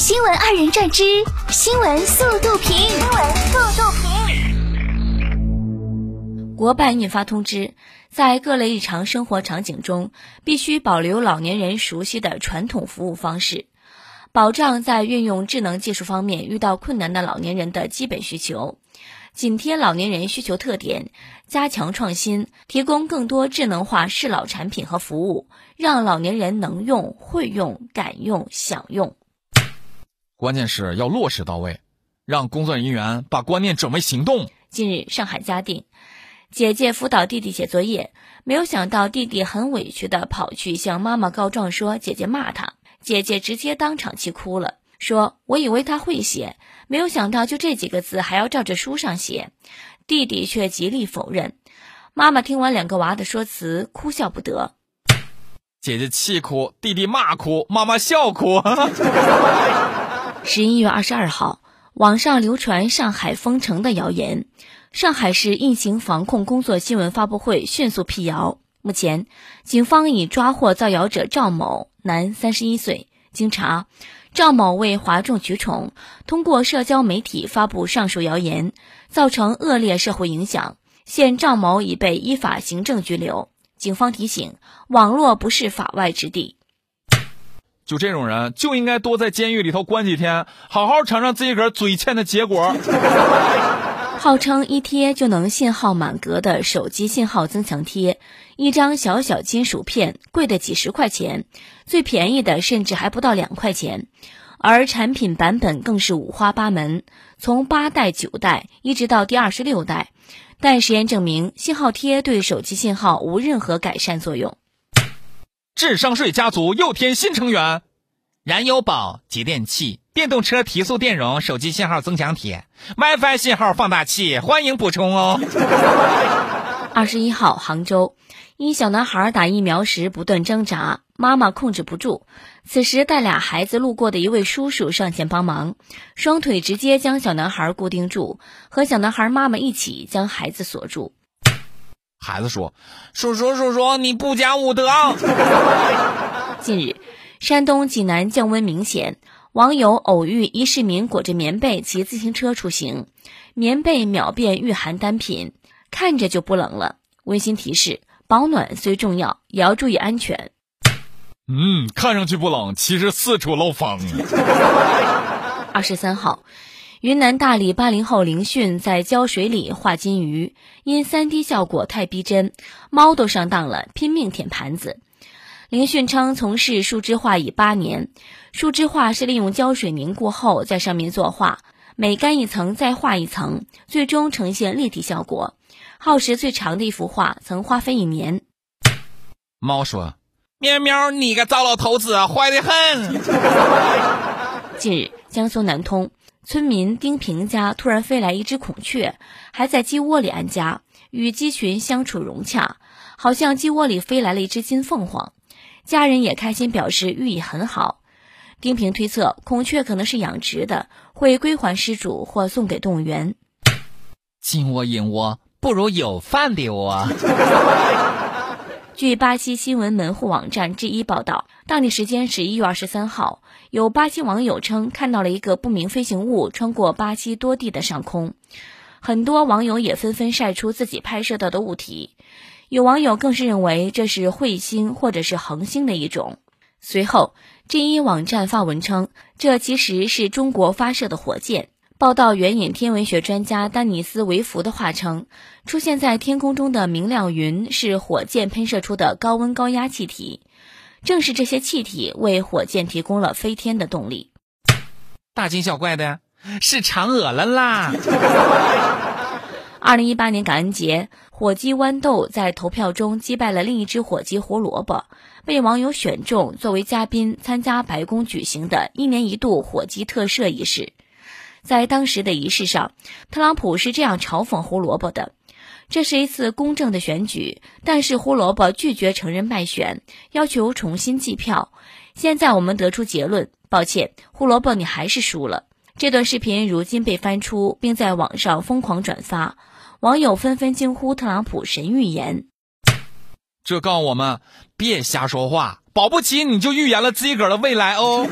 新闻二人转之新闻速度评，新闻速度评。国办印发通知，在各类日常生活场景中，必须保留老年人熟悉的传统服务方式，保障在运用智能技术方面遇到困难的老年人的基本需求。紧贴老年人需求特点，加强创新，提供更多智能化适老产品和服务，让老年人能用、会用、敢用、想用。关键是要落实到位，让工作人员把观念转为行动。近日，上海嘉定，姐姐辅导弟弟写作业，没有想到弟弟很委屈的跑去向妈妈告状，说姐姐骂他，姐姐直接当场气哭了。说：“我以为他会写，没有想到就这几个字还要照着书上写。”弟弟却极力否认。妈妈听完两个娃的说辞，哭笑不得。姐姐气哭，弟弟骂哭，妈妈笑哭。十一月二十二号，网上流传上海封城的谣言。上海市疫情防控工作新闻发布会迅速辟谣。目前，警方已抓获造谣者赵某，男，三十一岁。经查。赵某为哗众取宠，通过社交媒体发布上述谣言，造成恶劣社会影响。现赵某已被依法行政拘留。警方提醒：网络不是法外之地。就这种人，就应该多在监狱里头关几天，好好尝尝自己个嘴欠的结果。号称一贴就能信号满格的手机信号增强贴，一张小小金属片，贵的几十块钱，最便宜的甚至还不到两块钱，而产品版本更是五花八门，从八代、九代一直到第二十六代。但实验证明，信号贴对手机信号无任何改善作用。智商税家族又添新成员。燃油宝、节电器、电动车提速电容、手机信号增强贴、WiFi 信号放大器，欢迎补充哦。二十一号，杭州，一小男孩打疫苗时不断挣扎，妈妈控制不住，此时带俩孩子路过的一位叔叔上前帮忙，双腿直接将小男孩固定住，和小男孩妈妈一起将孩子锁住。孩子说：“叔叔，叔叔，你不讲武德。”近日。山东济南降温明显，网友偶遇一市民裹着棉被骑自行车出行，棉被秒变御寒单品，看着就不冷了。温馨提示：保暖虽重要，也要注意安全。嗯，看上去不冷，其实四处漏风。二十三号，云南大理八零后林迅在胶水里画金鱼，因三 D 效果太逼真，猫都上当了，拼命舔盘子。林迅称从事树脂画已八年，树脂画是利用胶水凝固后在上面作画，每干一层再画一层，最终呈现立体效果。耗时最长的一幅画曾花费一年。猫说：“喵喵，你个糟老头子，坏得很。” 近日，江苏南通村民丁平家突然飞来一只孔雀，还在鸡窝里安家，与鸡群相处融洽，好像鸡窝里飞来了一只金凤凰。家人也开心，表示寓意很好。丁平推测，孔雀可能是养殖的，会归还失主或送给动物园。金窝银窝不如有饭的窝。据巴西新闻门户网站 G 一报道，当地时间十一月二十三号，有巴西网友称看到了一个不明飞行物穿过巴西多地的上空，很多网友也纷纷晒出自己拍摄到的物体。有网友更是认为这是彗星或者是恒星的一种。随后，G 一网站发文称，这其实是中国发射的火箭。报道援引天文学专家丹尼斯·维弗的话称，出现在天空中的明亮云是火箭喷射出的高温高压气体，正是这些气体为火箭提供了飞天的动力。大惊小怪的呀是嫦娥了啦！二零一八年感恩节，火鸡豌豆在投票中击败了另一只火鸡胡萝卜，被网友选中作为嘉宾参加白宫举行的一年一度火鸡特赦仪式。在当时的仪式上，特朗普是这样嘲讽胡萝卜的：“这是一次公正的选举，但是胡萝卜拒绝承认败选，要求重新计票。现在我们得出结论，抱歉，胡萝卜你还是输了。”这段视频如今被翻出，并在网上疯狂转发。网友纷纷惊呼：“特朗普神预言！”这告诉我们别瞎说话，保不齐你就预言了自己个儿的未来哦。